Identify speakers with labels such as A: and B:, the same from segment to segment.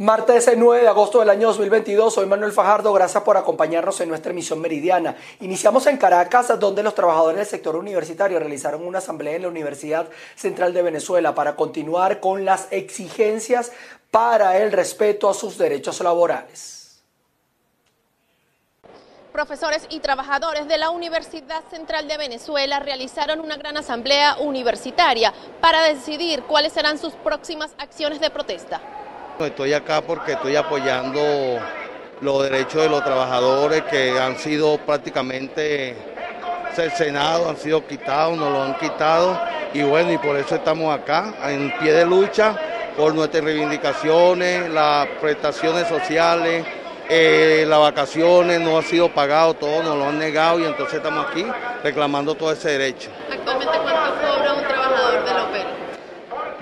A: Martes 9 de agosto del año 2022, soy Manuel Fajardo, gracias por acompañarnos en nuestra emisión meridiana. Iniciamos en Caracas, donde los trabajadores del sector universitario realizaron una asamblea en la Universidad Central de Venezuela para continuar con las exigencias para el respeto a sus derechos laborales.
B: Profesores y trabajadores de la Universidad Central de Venezuela realizaron una gran asamblea universitaria para decidir cuáles serán sus próximas acciones de protesta.
C: Estoy acá porque estoy apoyando los derechos de los trabajadores que han sido prácticamente cercenados, han sido quitados, nos lo han quitado y bueno, y por eso estamos acá en pie de lucha por nuestras reivindicaciones, las prestaciones sociales, eh, las vacaciones, no ha sido pagado, todo nos lo han negado y entonces estamos aquí reclamando todo ese derecho.
B: Actualmente, ¿cuánto cobra un trabajador de la OPEL?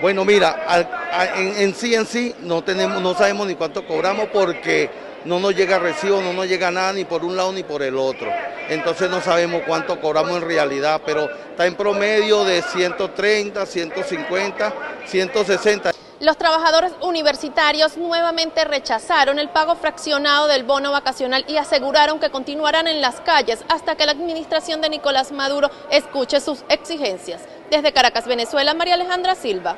C: Bueno, mira, en, sí en sí no tenemos, no sabemos ni cuánto cobramos porque no nos llega recibo, no nos llega nada ni por un lado ni por el otro. Entonces no sabemos cuánto cobramos en realidad, pero está en promedio de 130, 150, 160.
B: Los trabajadores universitarios nuevamente rechazaron el pago fraccionado del bono vacacional y aseguraron que continuarán en las calles hasta que la administración de Nicolás Maduro escuche sus exigencias. Desde Caracas, Venezuela, María Alejandra Silva.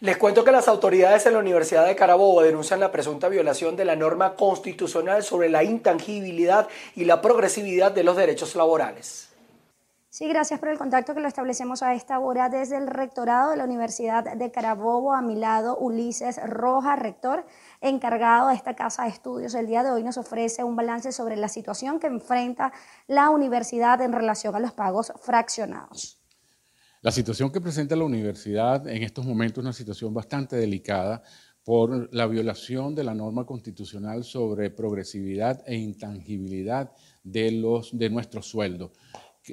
A: Les cuento que las autoridades en la Universidad de Carabobo denuncian la presunta violación de la norma constitucional sobre la intangibilidad y la progresividad de los derechos laborales.
D: Sí, gracias por el contacto que lo establecemos a esta hora desde el rectorado de la Universidad de Carabobo. A mi lado, Ulises Roja, rector encargado de esta casa de estudios. El día de hoy nos ofrece un balance sobre la situación que enfrenta la universidad en relación a los pagos fraccionados.
E: La situación que presenta la universidad en estos momentos es una situación bastante delicada por la violación de la norma constitucional sobre progresividad e intangibilidad de, los, de nuestros sueldos.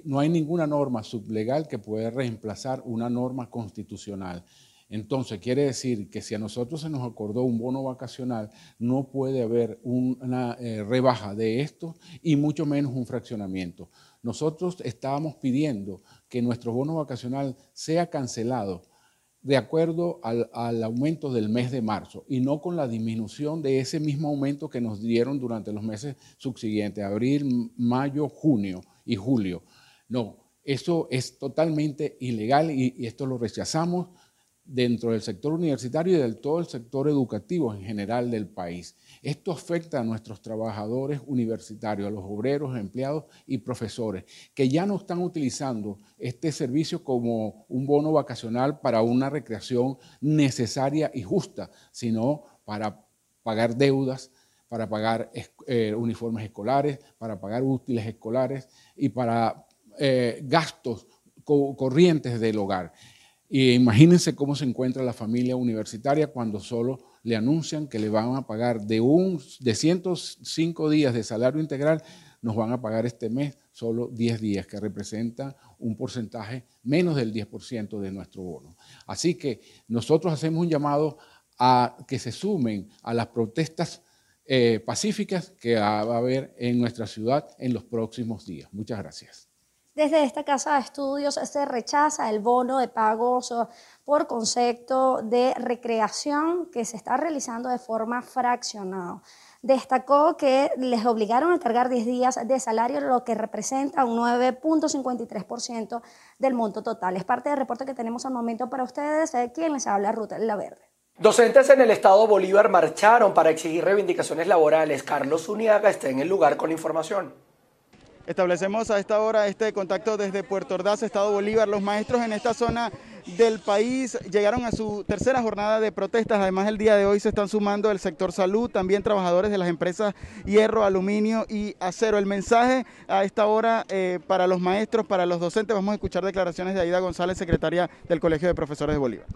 E: No hay ninguna norma sublegal que pueda reemplazar una norma constitucional. Entonces, quiere decir que si a nosotros se nos acordó un bono vacacional, no puede haber una eh, rebaja de esto y mucho menos un fraccionamiento. Nosotros estábamos pidiendo que nuestro bono vacacional sea cancelado de acuerdo al, aumento del mes de marzo y no con la disminución de ese mismo aumento que nos dieron durante los meses subsiguientes, abril, mayo, junio y julio. No, eso es totalmente ilegal y esto lo rechazamos dentro del sector universitario y de todo el sector educativo en general del país. Esto afecta a nuestros trabajadores universitarios, a los obreros, empleados y profesores, que ya no están utilizando este servicio como un bono vacacional para una recreación necesaria y justa, sino para pagar deudas, para pagar eh, uniformes escolares, para pagar útiles escolares y para eh, gastos corrientes del hogar. Y imagínense cómo se encuentra la familia universitaria cuando solo le anuncian que le van a pagar de, un, de 105 días de salario integral, nos van a pagar este mes solo 10 días, que representa un porcentaje menos del 10% de nuestro bono. Así que nosotros hacemos un llamado a que se sumen a las protestas eh, pacíficas que va a haber en nuestra ciudad en los próximos días. Muchas gracias.
D: Desde esta casa de estudios se rechaza el bono de pagos por concepto de recreación que se está realizando de forma fraccionada. Destacó que les obligaron a cargar 10 días de salario, lo que representa un 9.53% del monto total. Es parte del reporte que tenemos al momento para ustedes. ¿Quién les habla? Ruth La Verde.
A: Docentes en el estado Bolívar marcharon para exigir reivindicaciones laborales. Carlos Uniaga está en el lugar con información.
F: Establecemos a esta hora este contacto desde Puerto Ordaz, Estado Bolívar. Los maestros en esta zona del país llegaron a su tercera jornada de protestas. Además, el día de hoy se están sumando el sector salud, también trabajadores de las empresas hierro, aluminio y acero. El mensaje a esta hora eh, para los maestros, para los docentes, vamos a escuchar declaraciones de Aida González, secretaria del Colegio de Profesores de Bolívar.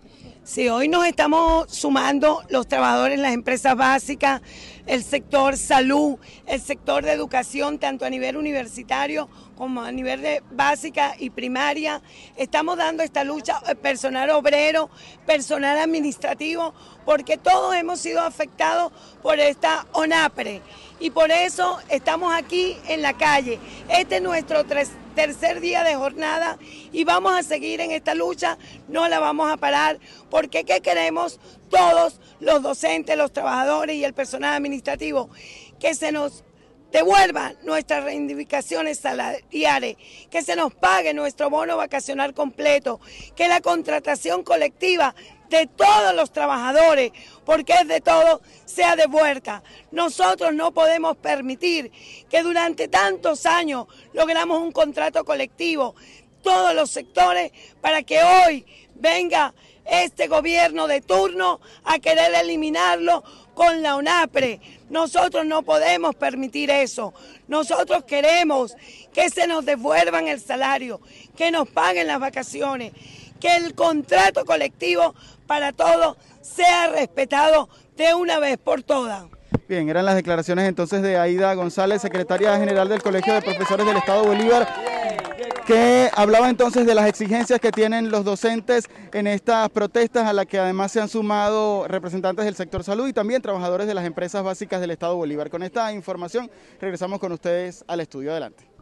G: Sí, hoy nos estamos sumando los trabajadores las empresas básicas, el sector salud, el sector de educación, tanto a nivel universitario como a nivel de básica y primaria. Estamos dando esta lucha eh, personal obrero, personal administrativo, porque todos hemos sido afectados por esta ONAPRE y por eso estamos aquí en la calle. Este es nuestro tercer día de jornada y vamos a seguir en esta lucha, no la vamos a parar, porque ¿qué queremos? Todos los docentes, los trabajadores y el personal administrativo, que se nos devuelvan nuestras reivindicaciones salariales, que se nos pague nuestro bono vacacional completo, que la contratación colectiva de todos los trabajadores, porque es de todo, sea devuelta. Nosotros no podemos permitir que durante tantos años logramos un contrato colectivo, todos los sectores, para que hoy venga este gobierno de turno a querer eliminarlo con la UNAPRE. Nosotros no podemos permitir eso. Nosotros queremos que se nos devuelvan el salario, que nos paguen las vacaciones, que el contrato colectivo para todos sea respetado de una vez por todas.
F: Bien, eran las declaraciones entonces de Aida González, secretaria general del Colegio de Profesores del Estado Bolívar, que hablaba entonces de las exigencias que tienen los docentes en estas protestas, a las que además se han sumado representantes del sector salud y también trabajadores de las empresas básicas del Estado Bolívar. Con esta información regresamos con ustedes al estudio. Adelante.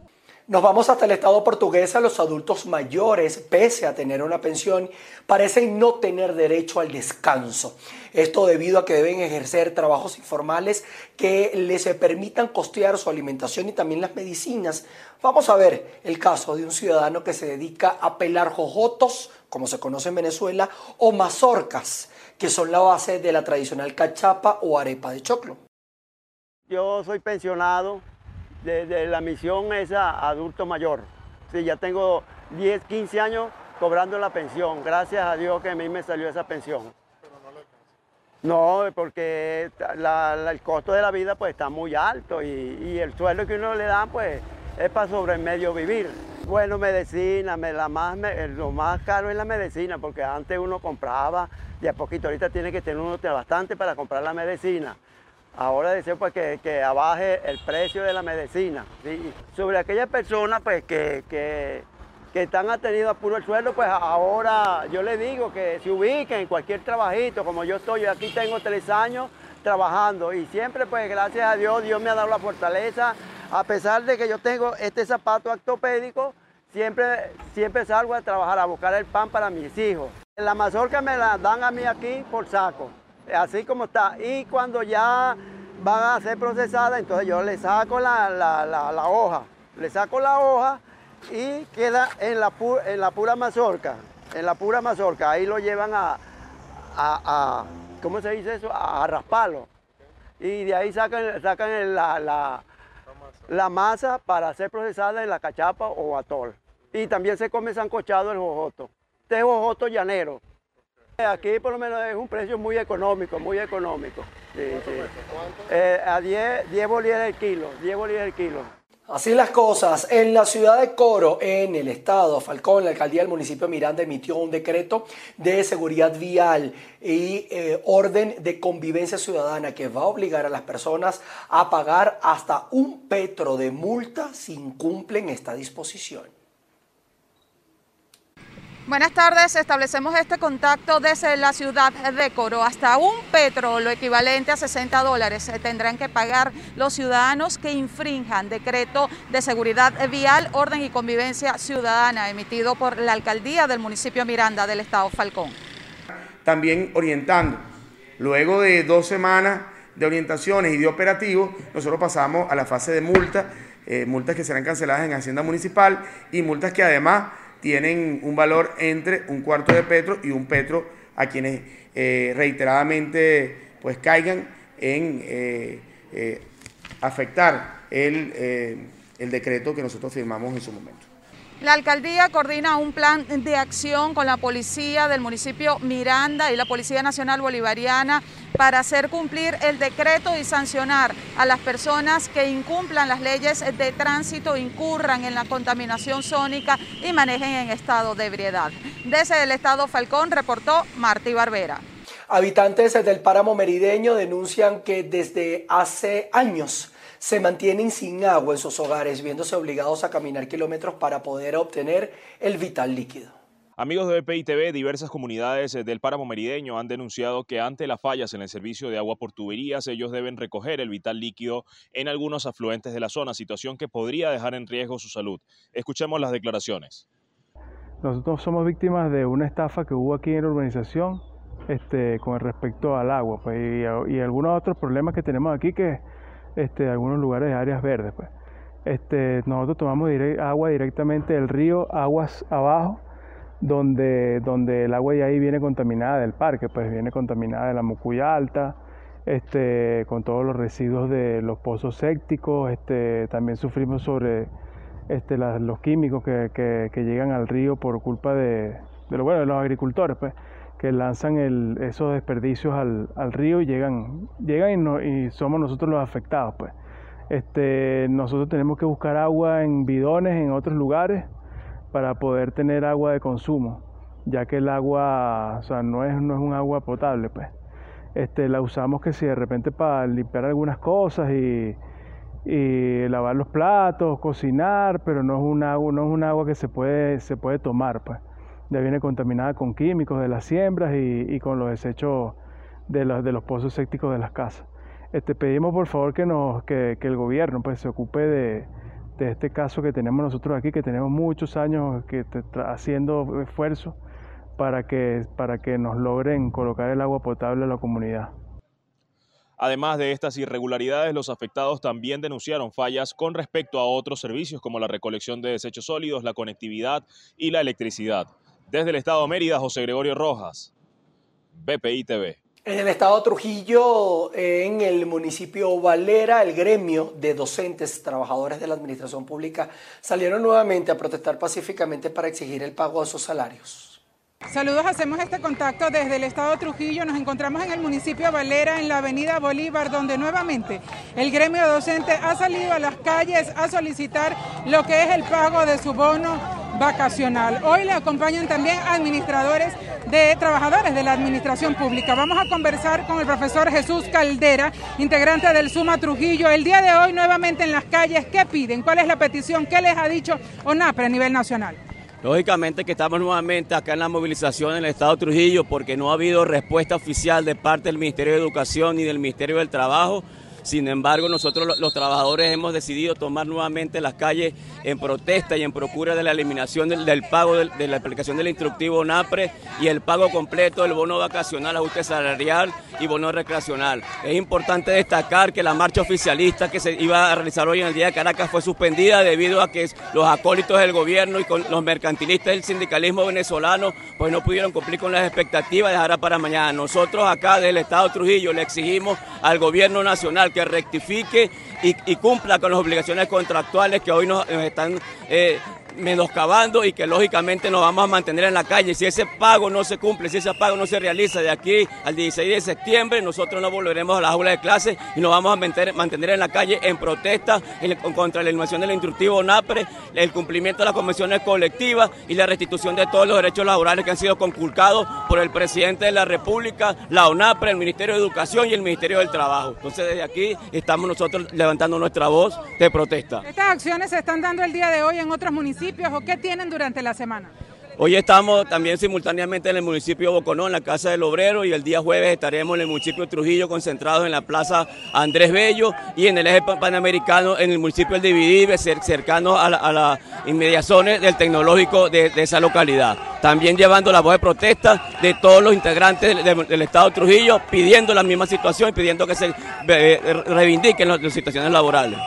A: Nos vamos hasta el Estado portugués. Los adultos mayores, pese a tener una pensión, parecen no tener derecho al descanso. Esto debido a que deben ejercer trabajos informales que les permitan costear su alimentación y también las medicinas. Vamos a ver el caso de un ciudadano que se dedica a pelar jojotos, como se conoce en Venezuela, o mazorcas, que son la base de la tradicional cachapa o arepa de choclo.
H: Yo soy pensionado, de, la misión esa adulto mayor. Sí, ya tengo 10, 15 años cobrando la pensión. Gracias a Dios que a mí me salió esa pensión. Pero no le. No, porque el costo de la vida pues está muy alto y, el sueldo que uno le da pues es para sobre medio vivir. Bueno, medicina, la más, lo más caro es la medicina, porque antes uno compraba de a poquito, ahorita tiene que tener uno bastante para comprar la medicina. Ahora deseo pues que, abaje el precio de la medicina. Sobre aquellas personas pues que, que, están atendidos a puro el sueldo, pues ahora yo les digo que se ubiquen en cualquier trabajito, como yo estoy, yo aquí tengo tres años trabajando y siempre pues gracias a Dios, Dios me ha dado la fortaleza, a pesar de que yo tengo este zapato ortopédico, siempre, siempre salgo a trabajar, a buscar el pan para mis hijos. La mazorca me la dan a mí aquí por saco así como está. Y cuando ya van a ser procesadas, entonces yo le saco la, hoja, le saco la hoja y queda en la, la pura mazorca, en la pura mazorca. Ahí lo llevan a, a, ¿cómo se dice eso? A, rasparlo. Y de ahí sacan, sacan la, la, masa para ser procesada en la cachapa o atol. Y también se come sancochado el jojoto. Este es jojoto llanero. Aquí por lo menos es un precio muy económico, muy económico. Eh, a 10, 10 bolívares el kilo, 10 bolívares el kilo.
A: Así las cosas. En la ciudad de Coro, en el estado Falcón, la alcaldía del municipio de Miranda emitió un decreto de seguridad vial y eh, orden de convivencia ciudadana que va a obligar a las personas a pagar hasta un petro de multa si incumplen esta disposición.
I: Buenas tardes, establecemos este contacto desde la ciudad de Coro. Hasta un petro, lo equivalente a 60 dólares, tendrán que pagar los ciudadanos que infrinjan decreto de seguridad vial, orden y convivencia ciudadana emitido por la alcaldía del municipio Miranda del estado Falcón.
J: También orientando. Luego de dos semanas de orientaciones y de operativos, nosotros pasamos a la fase de multa, eh, multas que serán canceladas en Hacienda Municipal y multas que además tienen un valor entre un cuarto de petro y un petro a quienes eh, reiteradamente pues caigan en eh, eh, afectar el, el decreto que nosotros firmamos en su momento.
I: La alcaldía coordina un plan de acción con la policía del municipio Miranda y la Policía Nacional Bolivariana para hacer cumplir el decreto y sancionar a las personas que incumplan las leyes de tránsito, incurran en la contaminación sónica y manejen en estado de ebriedad. Desde el estado Falcón reportó Martí Barbera.
A: Habitantes del páramo merideño denuncian que desde hace años se mantienen sin agua en sus hogares, viéndose obligados a caminar kilómetros para poder obtener el vital líquido.
K: Amigos de BPI TV, diversas comunidades del páramo merideño han denunciado que ante las fallas en el servicio de agua por tuberías, ellos deben recoger el vital líquido en algunos afluentes de la zona, situación que podría dejar en riesgo su salud. Escuchemos las declaraciones.
L: Nosotros somos víctimas de una estafa que hubo aquí en la urbanización este, con respecto al agua pues, y, algunos otros problemas que tenemos aquí que este, algunos lugares de áreas verdes. Pues. Este, nosotros tomamos agua directamente del río, aguas abajo, donde, donde el agua de ahí viene contaminada del parque, pues viene contaminada de la Mucuya Alta, este, con todos los residuos de los pozos sépticos, también sufrimos sobre los químicos que, llegan al río por culpa de, de, bueno, de los agricultores, pues, que lanzan esos desperdicios al, río y llegan, llegan y, somos nosotros los afectados. Pues. Este, nosotros tenemos que buscar agua en bidones en otros lugares para poder tener agua de consumo, ya que el agua no, es, no es un agua potable. Pues. Este, la usamos que si de repente para limpiar algunas cosas y, lavar los platos, cocinar, pero no es un agua, no es un agua que se puede, se puede tomar. Pues ya viene contaminada con químicos de las siembras y, con los desechos de los, de los pozos sépticos de las casas. Este, pedimos por favor que, nos, que, el gobierno pues, se ocupe de, este caso que tenemos nosotros aquí, que tenemos muchos años que, haciendo esfuerzos para que, para que nos logren colocar el agua potable a la comunidad.
K: Además de estas irregularidades, los afectados también denunciaron fallas con respecto a otros servicios como la recolección de desechos sólidos, la conectividad y la electricidad. Desde el Estado de Mérida, José Gregorio Rojas, BPI TV.
A: En el estado de Trujillo, en el municipio Valera, el gremio de docentes, trabajadores de la administración pública, salieron nuevamente a protestar pacíficamente para exigir el pago de sus salarios.
M: Saludos, hacemos este contacto desde el estado de Trujillo. Nos encontramos en el municipio Valera, en la avenida Bolívar, donde nuevamente el gremio docente ha salido a las calles a solicitar lo que es el pago de su bono vacacional. Hoy le acompañan también administradores de trabajadores de la administración pública. Vamos a conversar con el profesor Jesús Caldera, integrante del Suma Trujillo. El día de hoy nuevamente en las calles, ¿qué piden? ¿Cuál es la petición? ¿Qué les ha dicho ONAPRE a nivel nacional?
N: Lógicamente que estamos nuevamente acá en la movilización en el Estado de Trujillo porque no ha habido respuesta oficial de parte del Ministerio de Educación ni del Ministerio del Trabajo sin embargo, nosotros los trabajadores hemos decidido tomar nuevamente las calles en protesta y en procura de la eliminación del, pago de, la aplicación del instructivo NAPRE y el pago completo del bono vacacional, ajuste salarial y bono recreacional. Es importante destacar que la marcha oficialista que se iba a realizar hoy en el día de Caracas fue suspendida debido a que los acólitos del gobierno y los mercantilistas del sindicalismo venezolano pues no pudieron cumplir con las expectativas de dejar para mañana. Nosotros acá desde el Estado de Trujillo le exigimos al gobierno nacional que rectifique y, cumpla con las obligaciones contractuales que hoy nos, están eh, menoscabando y que lógicamente nos vamos a mantener en la calle. Si ese pago no se cumple, si ese pago no se realiza de aquí al 16 de septiembre, nosotros no volveremos a las aulas de clase y nos vamos a mantener, en la calle en protesta contra la eliminación del instructivo NAPRE, el cumplimiento de las convenciones colectivas y la restitución de todos los derechos laborales que han sido conculcados por el presidente de la República, la ONAPRE, el Ministerio de Educación y el Ministerio del Trabajo. Entonces desde aquí estamos nosotros levantando nuestra voz de protesta.
M: Estas acciones se están dando el día de hoy en otros municipios o qué tienen durante la semana?
N: Hoy estamos también simultáneamente en el municipio de Boconó, en la Casa del Obrero, y el día jueves estaremos en el municipio de Trujillo, concentrados en la Plaza Andrés Bello y en el eje panamericano, en el municipio de Dividive, cercano a, las inmediaciones del tecnológico de, esa localidad. También llevando la voz de protesta de todos los integrantes del, Estado de Trujillo, pidiendo la misma situación y pidiendo que se eh, reivindiquen las situaciones laborales.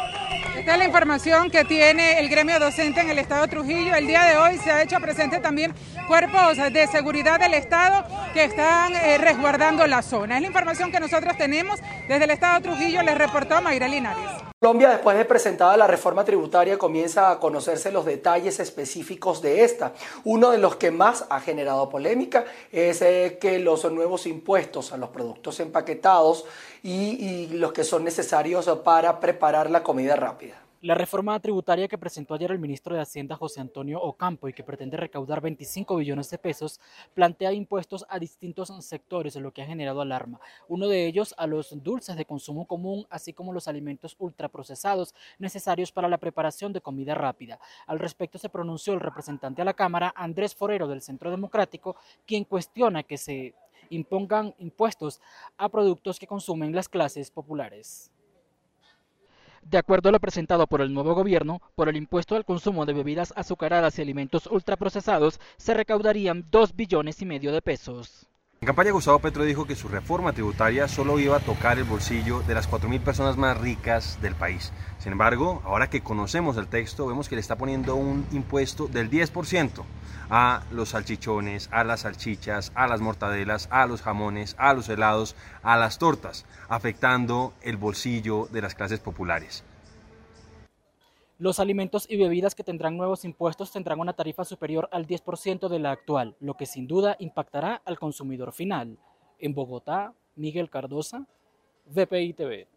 M: Esta es la información que tiene el gremio docente en el Estado de Trujillo. El día de hoy se ha hecho presente también cuerpos de seguridad del Estado que están eh, resguardando la zona. Es la información que nosotros tenemos desde el Estado de Trujillo, les reportó Mayra Linares.
A: Colombia, después de presentada la reforma tributaria, comienza a conocerse los detalles específicos de esta. Uno de los que más ha generado polémica es eh, que los nuevos impuestos a los productos empaquetados y, los que son necesarios para preparar la comida rápida.
O: La reforma tributaria que presentó ayer el ministro de Hacienda José Antonio Ocampo y que pretende recaudar 25 billones de pesos plantea impuestos a distintos sectores, lo que ha generado alarma. Uno de ellos a los dulces de consumo común, así como los alimentos ultraprocesados necesarios para la preparación de comida rápida. Al respecto se pronunció el representante a la Cámara, Andrés Forero del Centro Democrático, quien cuestiona que se impongan impuestos a productos que consumen las clases populares. De acuerdo a lo presentado por el nuevo gobierno, por el impuesto al consumo de bebidas azucaradas y alimentos ultraprocesados, se recaudarían 2 billones y medio de pesos.
P: En campaña Gustavo Petro dijo que su reforma tributaria solo iba a tocar el bolsillo de las 4.000 personas más ricas del país. Sin embargo, ahora que conocemos el texto, vemos que le está poniendo un impuesto del 10% a los salchichones, a las salchichas, a las mortadelas, a los jamones, a los helados, a las tortas, afectando el bolsillo de las clases populares.
O: Los alimentos y bebidas que tendrán nuevos impuestos tendrán una tarifa superior al 10% de la actual, lo que sin duda impactará al consumidor final. En Bogotá, Miguel Cardosa, VPI TV.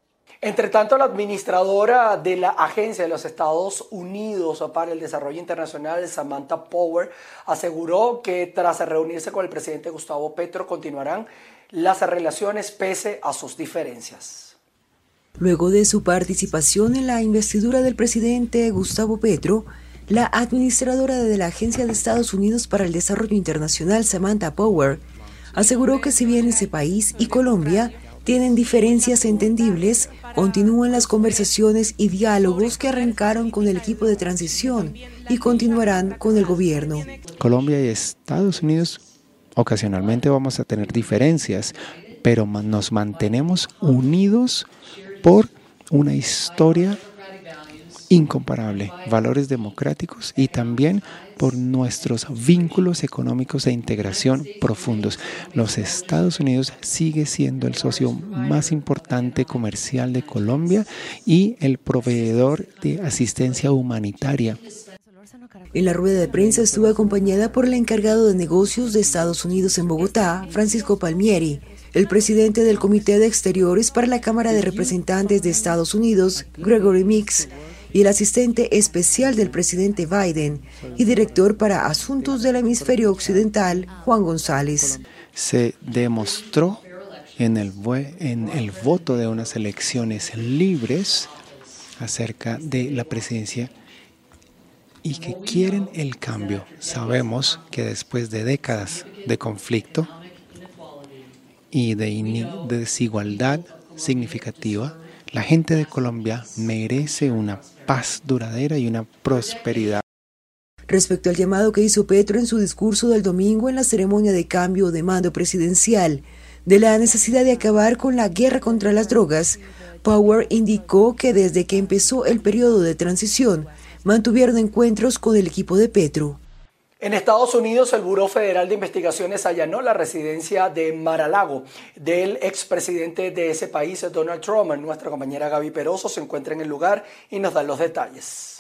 A: Entre tanto, la administradora de la Agencia de los Estados Unidos para el Desarrollo Internacional, Samantha Power, aseguró que tras reunirse con el presidente Gustavo Petro continuarán las relaciones pese a sus diferencias.
Q: Luego de su participación en la investidura del presidente Gustavo Petro, la administradora de la Agencia de Estados Unidos para el Desarrollo Internacional, Samantha Power, aseguró que si bien ese país y Colombia tienen diferencias entendibles, continúan las conversaciones y diálogos que arrancaron con el equipo de transición y continuarán con el gobierno.
R: Colombia y Estados Unidos ocasionalmente vamos a tener diferencias, pero nos mantenemos unidos por una historia incomparable, valores democráticos y también por nuestros vínculos económicos e integración profundos. Los Estados Unidos sigue siendo el socio más importante comercial de Colombia y el proveedor de asistencia humanitaria.
Q: En la rueda de prensa estuvo acompañada por el encargado de negocios de Estados Unidos en Bogotá, Francisco Palmieri, el presidente del Comité de Exteriores para la Cámara de Representantes de Estados Unidos, Gregory Mix, y el asistente especial del presidente Biden y director para Asuntos del Hemisferio Occidental, Juan González.
R: Se demostró en el, en el voto de unas elecciones libres acerca de la presidencia y que quieren el cambio. Sabemos que después de décadas de conflicto, y de, desigualdad significativa, la gente de Colombia merece una paz duradera y una prosperidad.
Q: Respecto al llamado que hizo Petro en su discurso del domingo en la ceremonia de cambio de mando presidencial de la necesidad de acabar con la guerra contra las drogas, Power indicó que desde que empezó el periodo de transición mantuvieron encuentros con el equipo de Petro.
A: En Estados Unidos, el Buró Federal de Investigaciones allanó la residencia de Maralago del expresidente de ese país, Donald Trump. Nuestra compañera Gaby Peroso se encuentra en el lugar y nos da los detalles.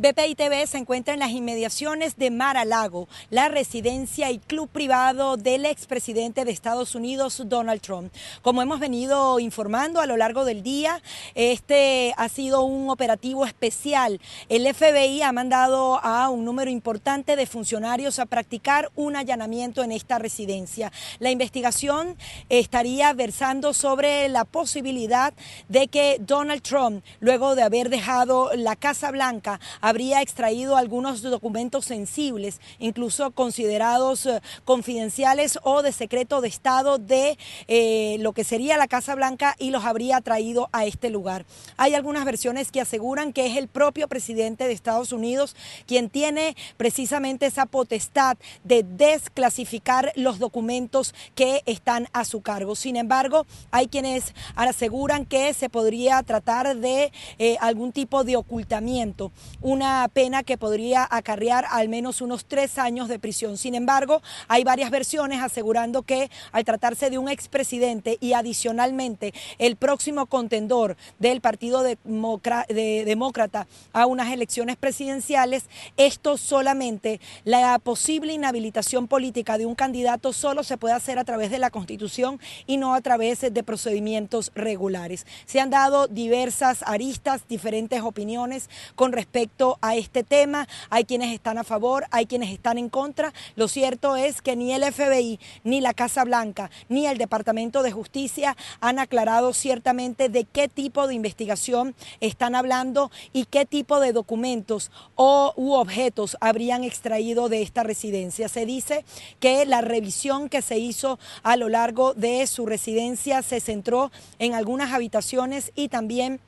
S: BPI TV se encuentra en las inmediaciones de Mar a Lago, la residencia y club privado del expresidente de Estados Unidos, Donald Trump. Como hemos venido informando a lo largo del día, este ha sido un operativo especial. El FBI ha mandado a un número importante de funcionarios a practicar un allanamiento en esta residencia. La investigación estaría versando sobre la posibilidad de que Donald Trump, luego de haber dejado la Casa Blanca, habría extraído algunos documentos sensibles, incluso considerados eh, confidenciales o de secreto de Estado de eh, lo que sería la Casa Blanca y los habría traído a este lugar. Hay algunas versiones que aseguran que es el propio presidente de Estados Unidos quien tiene precisamente esa potestad de desclasificar los documentos que están a su cargo. Sin embargo, hay quienes aseguran que se podría tratar de eh, algún tipo de ocultamiento una pena que podría acarrear al menos unos tres años de prisión. Sin embargo, hay varias versiones asegurando que al tratarse de un expresidente y adicionalmente el próximo contendor del Partido Demócrata a unas elecciones presidenciales, esto solamente, la posible inhabilitación política de un candidato solo se puede hacer a través de la Constitución y no a través de procedimientos regulares. Se han dado diversas aristas, diferentes opiniones con respecto a este tema. Hay quienes están a favor, hay quienes están en contra. Lo cierto es que ni el FBI, ni la Casa Blanca, ni el Departamento de Justicia han aclarado ciertamente de qué tipo de investigación están hablando y qué tipo de documentos o u objetos habrían extraído de esta residencia. Se dice que la revisión que se hizo a lo largo de su residencia se centró en algunas habitaciones y también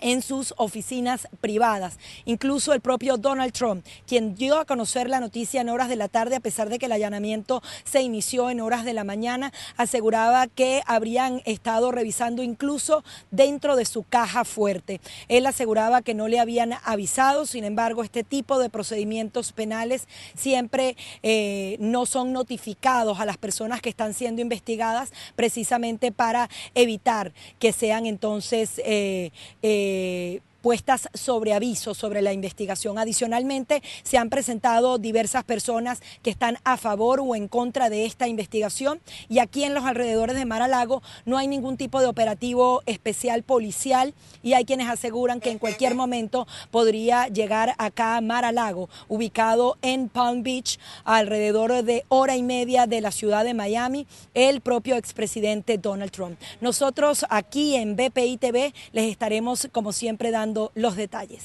S: en sus oficinas privadas. Incluso el propio Donald Trump, quien dio a conocer la noticia en horas de la tarde, a pesar de que el allanamiento se inició en horas de la mañana, aseguraba que habrían estado revisando incluso dentro de su caja fuerte. Él aseguraba que no le habían avisado, sin embargo, este tipo de procedimientos penales siempre eh, no son notificados a las personas que están siendo investigadas precisamente para evitar que sean entonces eh, eh, eh, puestas sobre aviso sobre la investigación. Adicionalmente, se han presentado diversas personas que están a favor o en contra de esta investigación y aquí en los alrededores de Mar a Lago no hay ningún tipo de operativo especial policial y hay quienes aseguran que en cualquier momento podría llegar acá a Mar a Lago, ubicado en Palm Beach, alrededor de hora y media de la ciudad de Miami, el propio expresidente Donald Trump. Nosotros aquí en BPI TV les estaremos como siempre dando los detalles.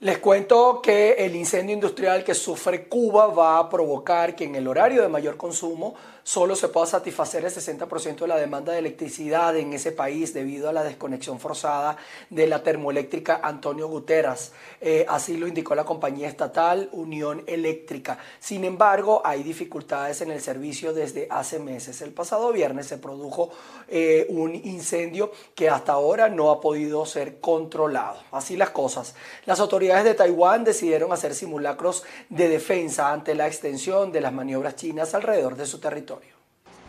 A: Les cuento que el incendio industrial que sufre Cuba va a provocar que en el horario de mayor consumo solo se pueda satisfacer el 60% de la demanda de electricidad en ese país debido a la desconexión forzada de la termoeléctrica Antonio Guterres. Eh, así lo indicó la compañía estatal Unión Eléctrica. Sin embargo, hay dificultades en el servicio desde hace meses. El pasado viernes se produjo eh, un incendio que hasta ahora no ha podido ser controlado. Así las cosas. Las autoridades de Taiwán decidieron hacer simulacros de defensa ante la extensión de las maniobras chinas alrededor de su territorio.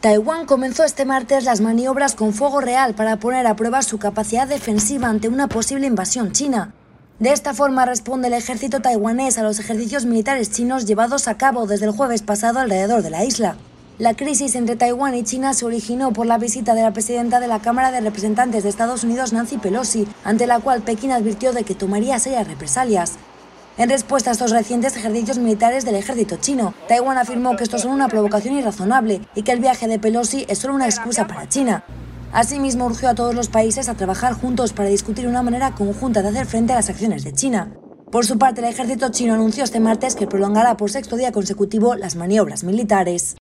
D: Taiwán comenzó este martes las maniobras con fuego real para poner a prueba su capacidad defensiva ante una posible invasión china. De esta forma responde el ejército taiwanés a los ejercicios militares chinos llevados a cabo desde el jueves pasado alrededor de la isla. La crisis entre Taiwán y China se originó por la visita de la presidenta de la Cámara de Representantes de Estados Unidos, Nancy Pelosi, ante la cual Pekín advirtió de que tomaría serias represalias. En respuesta a estos recientes ejercicios militares del ejército chino, Taiwán afirmó que estos son una provocación irrazonable y que el viaje de Pelosi es solo una excusa para China. Asimismo, urgió a todos los países a trabajar juntos para discutir una manera conjunta de hacer frente a las acciones de China. Por su parte, el ejército chino anunció este martes que prolongará por sexto día consecutivo las maniobras militares.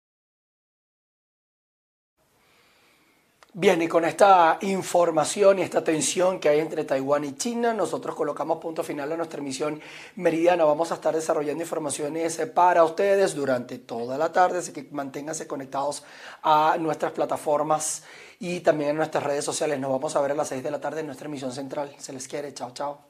A: Bien, y con esta información y esta tensión que hay entre Taiwán y China, nosotros colocamos punto final a nuestra emisión meridiana. Vamos a estar desarrollando informaciones eh, para ustedes durante toda la tarde, así que manténganse conectados a nuestras plataformas y también en nuestras redes sociales. Nos vamos a ver a las 6 de la tarde en nuestra emisión central. Se les quiere. Chao, chao.